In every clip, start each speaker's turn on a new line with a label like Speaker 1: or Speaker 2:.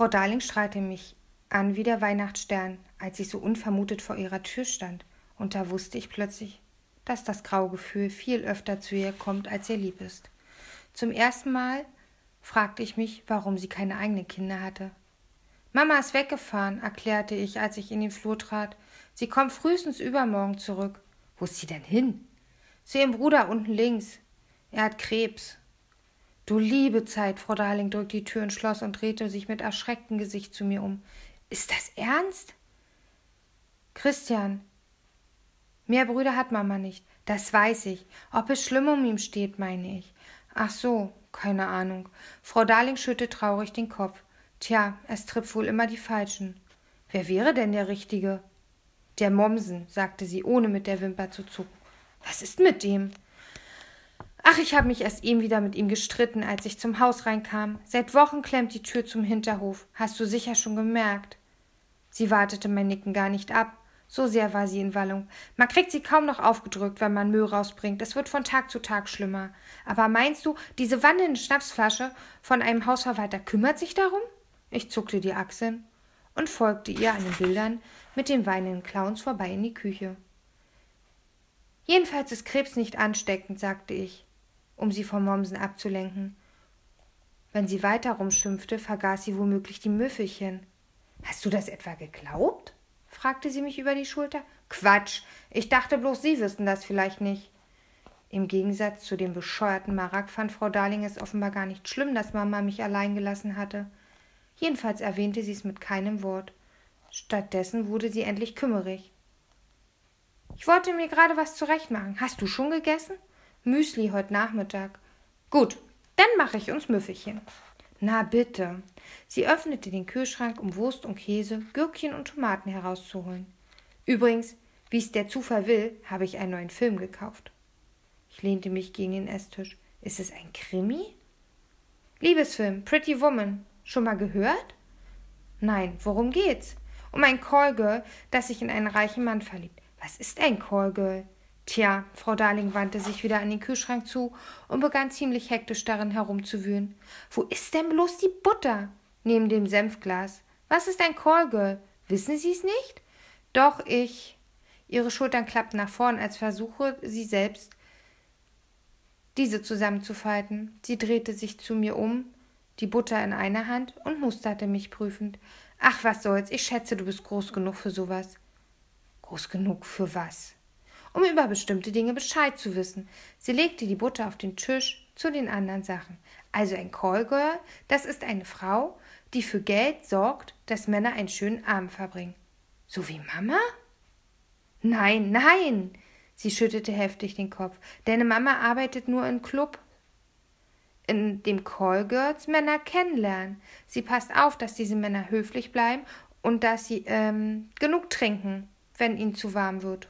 Speaker 1: Frau Darling strahlte mich an wie der Weihnachtsstern, als ich so unvermutet vor ihrer Tür stand, und da wusste ich plötzlich, dass das Graugefühl viel öfter zu ihr kommt, als ihr lieb ist. Zum ersten Mal fragte ich mich, warum sie keine eigenen Kinder hatte. Mama ist weggefahren, erklärte ich, als ich in den Flur trat. Sie kommt frühestens übermorgen zurück. Wo ist sie denn hin? Zu ihrem Bruder unten links. Er hat Krebs. Du liebe Zeit, Frau Darling drückte die Tür ins Schloss und drehte sich mit erschrecktem Gesicht zu mir um. Ist das ernst? Christian. Mehr Brüder hat Mama nicht. Das weiß ich. Ob es schlimm um ihn steht, meine ich. Ach so, keine Ahnung. Frau Darling schüttet traurig den Kopf. Tja, es trifft wohl immer die Falschen. Wer wäre denn der Richtige? Der Mommsen, sagte sie, ohne mit der Wimper zu zucken. Was ist mit dem? Ach, ich habe mich erst eben wieder mit ihm gestritten, als ich zum Haus reinkam. Seit Wochen klemmt die Tür zum Hinterhof. Hast du sicher schon gemerkt. Sie wartete mein Nicken gar nicht ab. So sehr war sie in Wallung. Man kriegt sie kaum noch aufgedrückt, wenn man Müll rausbringt. Es wird von Tag zu Tag schlimmer. Aber meinst du, diese wandelnde Schnapsflasche von einem Hausverwalter kümmert sich darum? Ich zuckte die Achseln und folgte ihr an den Bildern mit den weinenden Clowns vorbei in die Küche. Jedenfalls ist Krebs nicht ansteckend, sagte ich, um sie vom Mommsen abzulenken. Wenn sie weiter rumschimpfte, vergaß sie womöglich die Müffelchen. Hast du das etwa geglaubt? fragte sie mich über die Schulter. Quatsch. Ich dachte bloß, Sie wüssten das vielleicht nicht. Im Gegensatz zu dem bescheuerten Marak fand Frau Darling es offenbar gar nicht schlimm, dass Mama mich allein gelassen hatte. Jedenfalls erwähnte sie es mit keinem Wort. Stattdessen wurde sie endlich kümmerig. Ich wollte mir gerade was zurechtmachen. Hast du schon gegessen? Müsli heute Nachmittag. Gut, dann mache ich uns Müffelchen. Na bitte. Sie öffnete den Kühlschrank, um Wurst und Käse, Gürkchen und Tomaten herauszuholen. Übrigens, wie es der Zufall will, habe ich einen neuen Film gekauft. Ich lehnte mich gegen den Esstisch. Ist es ein Krimi? Liebesfilm, Pretty Woman. Schon mal gehört? Nein, worum geht's? Um ein Callgirl, das sich in einen reichen Mann verliebt. Was ist ein Callgirl? Tja, Frau Darling wandte sich wieder an den Kühlschrank zu und begann ziemlich hektisch darin herumzuwühlen. Wo ist denn bloß die Butter? Neben dem Senfglas. Was ist ein Callgirl? Wissen Sie es nicht? Doch, ich. Ihre Schultern klappten nach vorn, als versuche sie selbst, diese zusammenzufalten. Sie drehte sich zu mir um, die Butter in einer Hand und musterte mich prüfend. Ach, was soll's, ich schätze, du bist groß genug für sowas. Groß genug für was? Um über bestimmte Dinge Bescheid zu wissen. Sie legte die Butter auf den Tisch zu den anderen Sachen. Also ein Callgirl, das ist eine Frau, die für Geld sorgt, dass Männer einen schönen Abend verbringen. So wie Mama? Nein, nein! Sie schüttelte heftig den Kopf. Deine Mama arbeitet nur im Club. In dem Callgirls Männer kennenlernen. Sie passt auf, dass diese Männer höflich bleiben und dass sie ähm, genug trinken, wenn ihnen zu warm wird.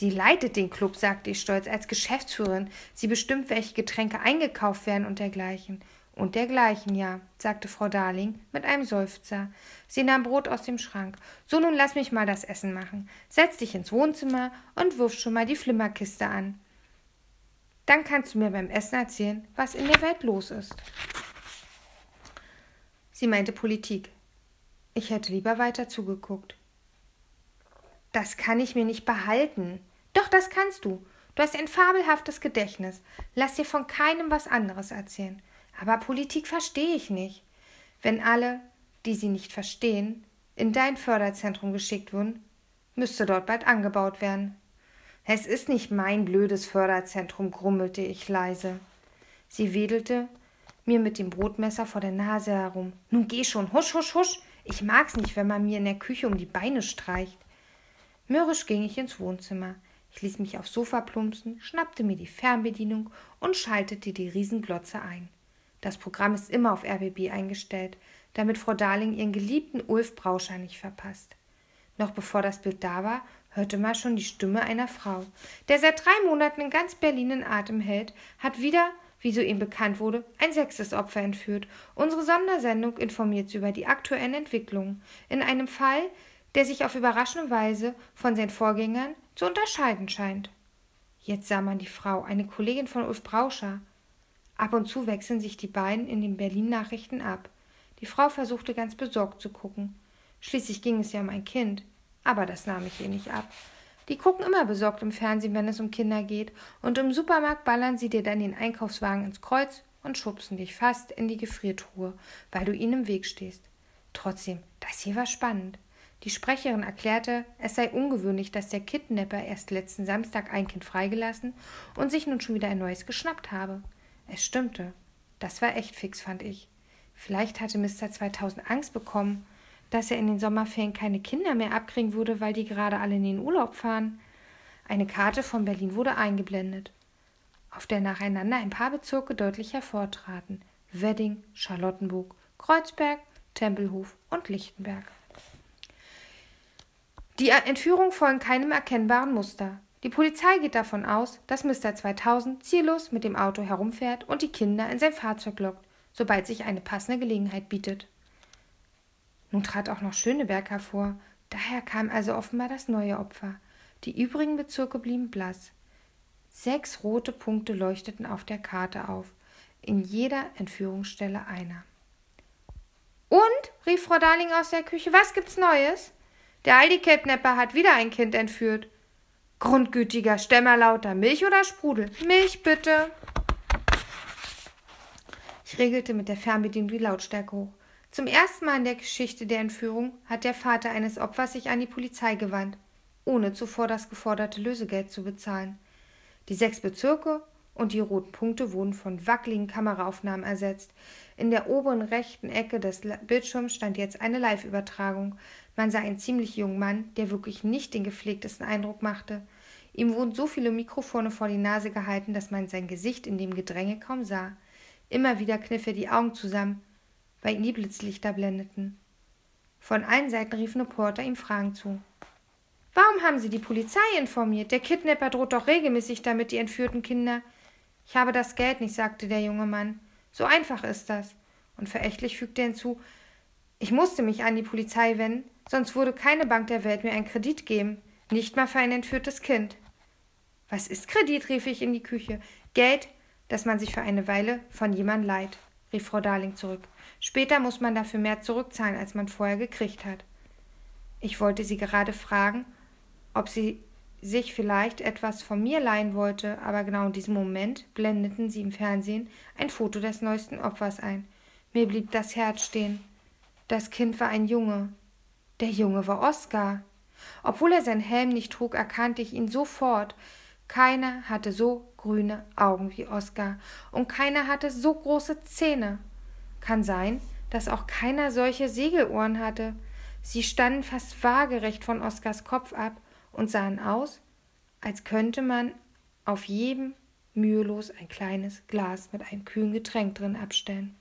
Speaker 1: Sie leitet den Club, sagte ich stolz, als Geschäftsführerin. Sie bestimmt, welche Getränke eingekauft werden und dergleichen. Und dergleichen, ja, sagte Frau Darling mit einem Seufzer. Sie nahm Brot aus dem Schrank. So, nun lass mich mal das Essen machen. Setz dich ins Wohnzimmer und wirf schon mal die Flimmerkiste an. Dann kannst du mir beim Essen erzählen, was in der Welt los ist. Sie meinte Politik. Ich hätte lieber weiter zugeguckt. Das kann ich mir nicht behalten. Doch, das kannst du. Du hast ein fabelhaftes Gedächtnis. Lass dir von keinem was anderes erzählen. Aber Politik verstehe ich nicht. Wenn alle, die sie nicht verstehen, in dein Förderzentrum geschickt wurden, müsste dort bald angebaut werden. Es ist nicht mein blödes Förderzentrum, grummelte ich leise. Sie wedelte mir mit dem Brotmesser vor der Nase herum. Nun geh schon, husch, husch, husch. Ich mag's nicht, wenn man mir in der Küche um die Beine streicht. Mürrisch ging ich ins Wohnzimmer. Ich ließ mich aufs Sofa plumpsen, schnappte mir die Fernbedienung und schaltete die Riesenglotze ein. Das Programm ist immer auf RBB eingestellt, damit Frau Darling ihren geliebten Ulf Brauscher nicht verpasst. Noch bevor das Bild da war, hörte man schon die Stimme einer Frau. Der seit drei Monaten in ganz Berlin in Atem hält, hat wieder, wie so ihm bekannt wurde, ein sechstes Opfer entführt. Unsere Sondersendung informiert sie über die aktuellen Entwicklungen. In einem Fall, der sich auf überraschende Weise von seinen Vorgängern zu unterscheiden scheint. Jetzt sah man die Frau, eine Kollegin von Ulf Brauscher. Ab und zu wechseln sich die beiden in den Berlin-Nachrichten ab. Die Frau versuchte ganz besorgt zu gucken. Schließlich ging es ja um ein Kind. Aber das nahm ich ihr nicht ab. Die gucken immer besorgt im Fernsehen, wenn es um Kinder geht, und im Supermarkt ballern sie dir dann den Einkaufswagen ins Kreuz und schubsen dich fast in die Gefriertruhe, weil du ihnen im Weg stehst. Trotzdem, das hier war spannend. Die Sprecherin erklärte, es sei ungewöhnlich, dass der Kidnapper erst letzten Samstag ein Kind freigelassen und sich nun schon wieder ein neues geschnappt habe. Es stimmte. Das war echt fix, fand ich. Vielleicht hatte Mr. 2000 Angst bekommen, dass er in den Sommerferien keine Kinder mehr abkriegen würde, weil die gerade alle in den Urlaub fahren. Eine Karte von Berlin wurde eingeblendet, auf der nacheinander ein paar Bezirke deutlich hervortraten: Wedding, Charlottenburg, Kreuzberg, Tempelhof und Lichtenberg. Die Entführung folgt keinem erkennbaren Muster. Die Polizei geht davon aus, dass Mr. 2000 ziellos mit dem Auto herumfährt und die Kinder in sein Fahrzeug lockt, sobald sich eine passende Gelegenheit bietet. Nun trat auch noch Schöneberg hervor, daher kam also offenbar das neue Opfer. Die übrigen Bezirke blieben blass. Sechs rote Punkte leuchteten auf der Karte auf, in jeder Entführungsstelle einer. Und? rief Frau Darling aus der Küche, was gibt's Neues? Der Aldi-Kidnapper hat wieder ein Kind entführt. Grundgütiger Stämmer lauter Milch oder Sprudel? Milch bitte. Ich regelte mit der Fernbedienung die Lautstärke hoch. Zum ersten Mal in der Geschichte der Entführung hat der Vater eines Opfers sich an die Polizei gewandt, ohne zuvor das geforderte Lösegeld zu bezahlen. Die sechs Bezirke und die roten Punkte wurden von wackeligen Kameraaufnahmen ersetzt. In der oberen rechten Ecke des Bildschirms stand jetzt eine Live-Übertragung. Man sah einen ziemlich jungen Mann, der wirklich nicht den gepflegtesten Eindruck machte. Ihm wurden so viele Mikrofone vor die Nase gehalten, dass man sein Gesicht in dem Gedränge kaum sah. Immer wieder kniff er die Augen zusammen, weil ihn die Blitzlichter blendeten. Von allen Seiten riefen Reporter ihm Fragen zu. Warum haben Sie die Polizei informiert? Der Kidnapper droht doch regelmäßig damit, die entführten Kinder. Ich habe das Geld nicht, sagte der junge Mann. So einfach ist das. Und verächtlich fügte er hinzu, ich musste mich an die Polizei wenden, sonst würde keine Bank der Welt mir einen Kredit geben, nicht mal für ein entführtes Kind. Was ist Kredit? rief ich in die Küche. Geld, das man sich für eine Weile von jemandem leiht, rief Frau Darling zurück. Später muss man dafür mehr zurückzahlen, als man vorher gekriegt hat. Ich wollte sie gerade fragen, ob sie sich vielleicht etwas von mir leihen wollte, aber genau in diesem Moment blendeten sie im Fernsehen ein Foto des neuesten Opfers ein. Mir blieb das Herz stehen. Das Kind war ein Junge. Der Junge war Oskar. Obwohl er seinen Helm nicht trug, erkannte ich ihn sofort. Keiner hatte so grüne Augen wie Oskar und keiner hatte so große Zähne. Kann sein, dass auch keiner solche Segelohren hatte. Sie standen fast waagerecht von Oskars Kopf ab und sahen aus, als könnte man auf jedem mühelos ein kleines Glas mit einem kühlen Getränk drin abstellen.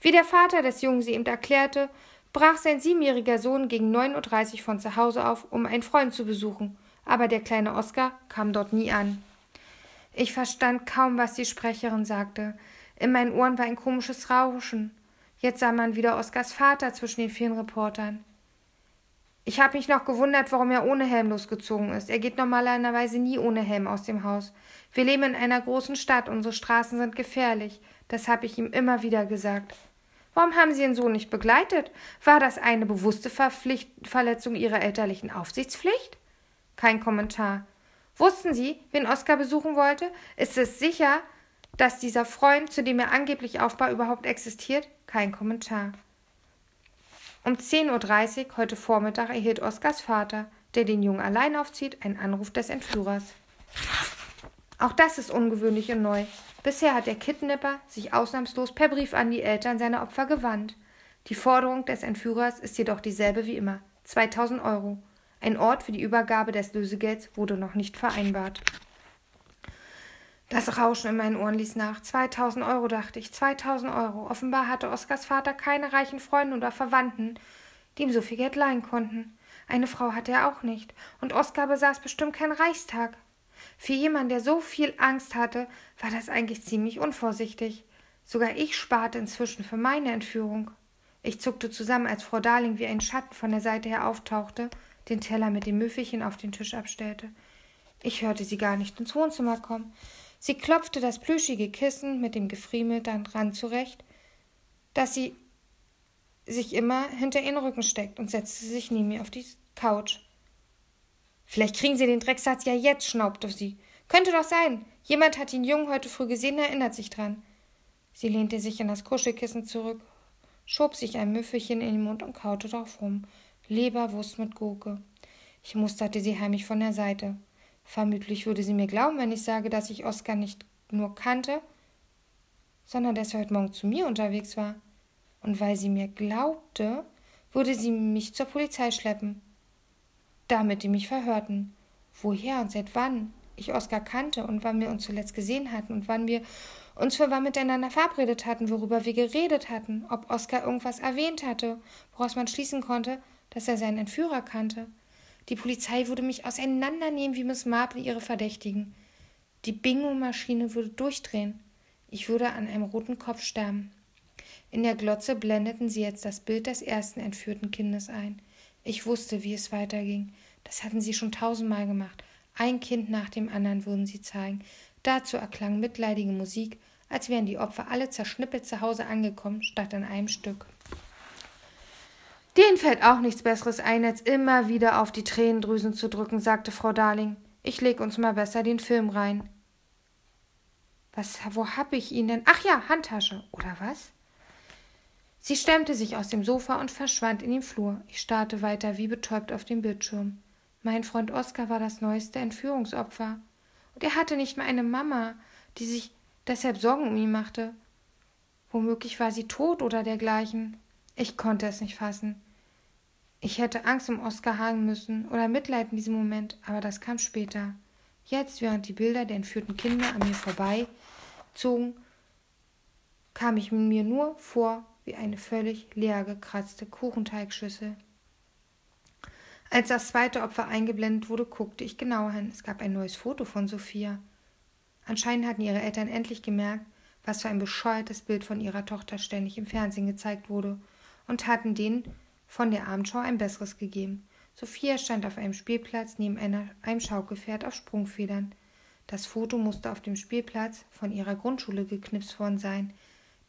Speaker 1: Wie der Vater des Jungen sie ihm erklärte, brach sein siebenjähriger Sohn gegen 9.30 Uhr von zu Hause auf, um einen Freund zu besuchen, aber der kleine Oskar kam dort nie an. Ich verstand kaum, was die Sprecherin sagte. In meinen Ohren war ein komisches Rauschen. Jetzt sah man wieder Oskars Vater zwischen den vielen Reportern. Ich habe mich noch gewundert, warum er ohne Helm losgezogen ist. Er geht normalerweise nie ohne Helm aus dem Haus. Wir leben in einer großen Stadt, unsere Straßen sind gefährlich. Das habe ich ihm immer wieder gesagt. Warum haben Sie Ihren Sohn nicht begleitet? War das eine bewusste Verpflicht Verletzung Ihrer elterlichen Aufsichtspflicht? Kein Kommentar. Wussten Sie, wen Oskar besuchen wollte? Ist es sicher, dass dieser Freund, zu dem er angeblich aufbaut, überhaupt existiert? Kein Kommentar. Um 10.30 Uhr heute Vormittag erhielt Oskars Vater, der den Jungen allein aufzieht, einen Anruf des Entführers. Auch das ist ungewöhnlich und neu. Bisher hat der Kidnapper sich ausnahmslos per Brief an die Eltern seiner Opfer gewandt. Die Forderung des Entführers ist jedoch dieselbe wie immer: 2000 Euro. Ein Ort für die Übergabe des Lösegelds wurde noch nicht vereinbart. Das Rauschen in meinen Ohren ließ nach. 2000 Euro, dachte ich. 2000 Euro. Offenbar hatte Oskars Vater keine reichen Freunde oder Verwandten, die ihm so viel Geld leihen konnten. Eine Frau hatte er auch nicht. Und Oskar besaß bestimmt keinen Reichstag. Für jemanden, der so viel Angst hatte, war das eigentlich ziemlich unvorsichtig. Sogar ich sparte inzwischen für meine Entführung. Ich zuckte zusammen, als Frau Darling wie ein Schatten von der Seite her auftauchte, den Teller mit dem Müffelchen auf den Tisch abstellte. Ich hörte sie gar nicht ins Wohnzimmer kommen. Sie klopfte das plüschige Kissen mit dem Gefriemel dann dran zurecht, dass sie sich immer hinter ihren Rücken steckt und setzte sich neben mir auf die Couch. Vielleicht kriegen Sie den Drecksatz ja jetzt, schnaubte sie. Könnte doch sein. Jemand hat den Jungen heute früh gesehen, erinnert sich dran. Sie lehnte sich in das Kuschelkissen zurück, schob sich ein Müffelchen in den Mund und kaute darauf rum. Leberwurst mit Gurke. Ich musterte sie heimlich von der Seite. Vermutlich würde sie mir glauben, wenn ich sage, dass ich Oskar nicht nur kannte, sondern dass er heute Morgen zu mir unterwegs war. Und weil sie mir glaubte, würde sie mich zur Polizei schleppen. Damit die mich verhörten. Woher und seit wann ich Oskar kannte und wann wir uns zuletzt gesehen hatten und wann wir uns für wann miteinander verabredet hatten, worüber wir geredet hatten, ob Oskar irgendwas erwähnt hatte, woraus man schließen konnte, dass er seinen Entführer kannte. Die Polizei würde mich auseinandernehmen wie Miss Marple ihre Verdächtigen. Die Bingo-Maschine würde durchdrehen. Ich würde an einem roten Kopf sterben. In der Glotze blendeten sie jetzt das Bild des ersten entführten Kindes ein. Ich wusste, wie es weiterging. Das hatten sie schon tausendmal gemacht. Ein Kind nach dem anderen würden sie zeigen. Dazu erklang mitleidige Musik, als wären die Opfer alle zerschnippelt zu Hause angekommen, statt an einem Stück. Denen fällt auch nichts Besseres ein, als immer wieder auf die Tränendrüsen zu drücken, sagte Frau Darling. Ich leg uns mal besser den Film rein. Was, wo hab ich ihn denn? Ach ja, Handtasche. Oder was? Sie stemmte sich aus dem Sofa und verschwand in den Flur. Ich starrte weiter wie betäubt auf den Bildschirm. Mein Freund Oskar war das neueste Entführungsopfer. Und er hatte nicht mal eine Mama, die sich deshalb Sorgen um ihn machte. Womöglich war sie tot oder dergleichen. Ich konnte es nicht fassen. Ich hätte Angst um Oskar haben müssen oder Mitleid in diesem Moment, aber das kam später. Jetzt, während die Bilder der entführten Kinder an mir vorbeizogen, kam ich mir nur vor wie eine völlig leer gekratzte Kuchenteigschüssel. Als das zweite Opfer eingeblendet wurde, guckte ich genauer hin. Es gab ein neues Foto von Sophia. Anscheinend hatten ihre Eltern endlich gemerkt, was für ein bescheuertes Bild von ihrer Tochter ständig im Fernsehen gezeigt wurde und hatten denen von der Abendschau ein besseres gegeben. Sophia stand auf einem Spielplatz neben einer, einem Schaukelpferd auf Sprungfedern. Das Foto musste auf dem Spielplatz von ihrer Grundschule geknipst worden sein,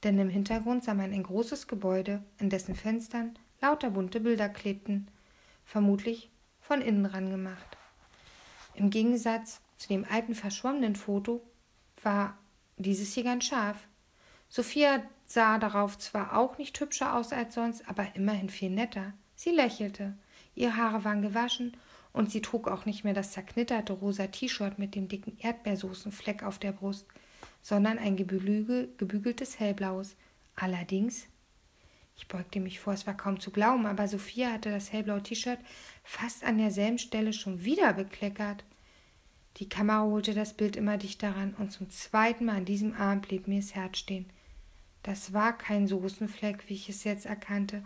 Speaker 1: denn im Hintergrund sah man ein großes Gebäude, in dessen Fenstern lauter bunte Bilder klebten, vermutlich von innen ran gemacht. Im Gegensatz zu dem alten verschwommenen Foto war dieses hier ganz scharf. Sophia sah darauf zwar auch nicht hübscher aus als sonst, aber immerhin viel netter. Sie lächelte. Ihre Haare waren gewaschen und sie trug auch nicht mehr das zerknitterte rosa T-Shirt mit dem dicken Erdbeersoßenfleck auf der Brust, sondern ein gebügeltes hellblaues. Allerdings, ich beugte mich vor, es war kaum zu glauben, aber Sophia hatte das hellblaue T-Shirt fast an derselben Stelle schon wieder bekleckert. Die Kamera holte das Bild immer dichter ran und zum zweiten Mal an diesem Abend blieb mir das Herz stehen. Das war kein Soßenfleck, wie ich es jetzt erkannte.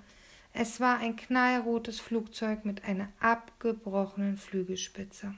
Speaker 1: Es war ein knallrotes Flugzeug mit einer abgebrochenen Flügelspitze.